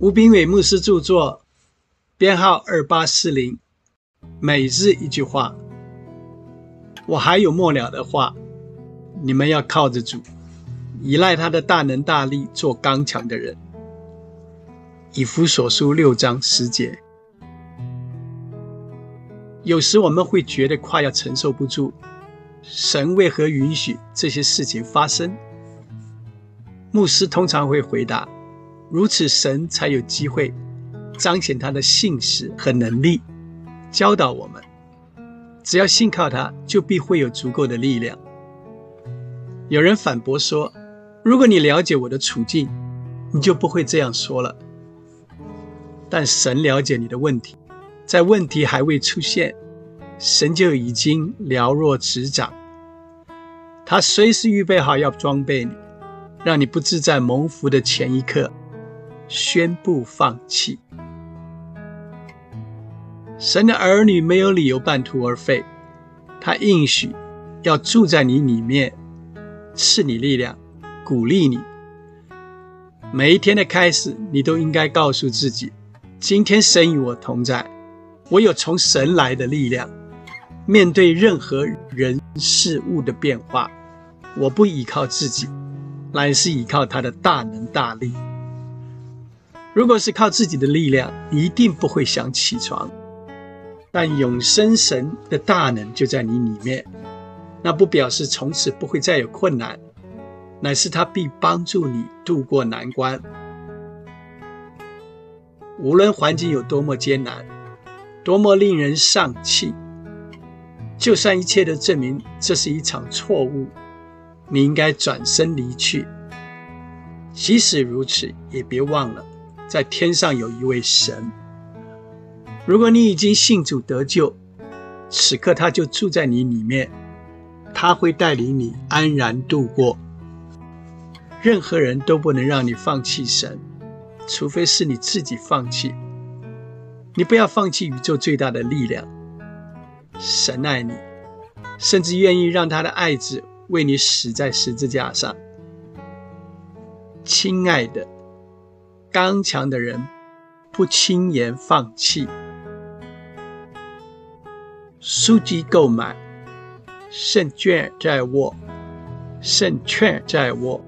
吴炳伟牧师著作，编号二八四零，每日一句话。我还有末了的话，你们要靠着主，依赖他的大能大力，做刚强的人。以弗所书六章十节。有时我们会觉得快要承受不住，神为何允许这些事情发生？牧师通常会回答。如此，神才有机会彰显他的信实和能力，教导我们。只要信靠他，就必会有足够的力量。有人反驳说：“如果你了解我的处境，你就不会这样说了。”但神了解你的问题，在问题还未出现，神就已经了若指掌。他随时预备好要装备你，让你不致在蒙福的前一刻。宣布放弃。神的儿女没有理由半途而废，他应许要住在你里面，赐你力量，鼓励你。每一天的开始，你都应该告诉自己：今天神与我同在，我有从神来的力量。面对任何人事物的变化，我不依靠自己，乃是依靠他的大能大力。如果是靠自己的力量，一定不会想起床。但永生神的大能就在你里面，那不表示从此不会再有困难，乃是他必帮助你度过难关。无论环境有多么艰难，多么令人丧气，就算一切都证明这是一场错误，你应该转身离去。即使如此，也别忘了。在天上有一位神，如果你已经信主得救，此刻他就住在你里面，他会带领你安然度过。任何人都不能让你放弃神，除非是你自己放弃。你不要放弃宇宙最大的力量，神爱你，甚至愿意让他的爱子为你死在十字架上。亲爱的。刚强的人不轻言放弃。书籍购买，胜券在握，胜券在握。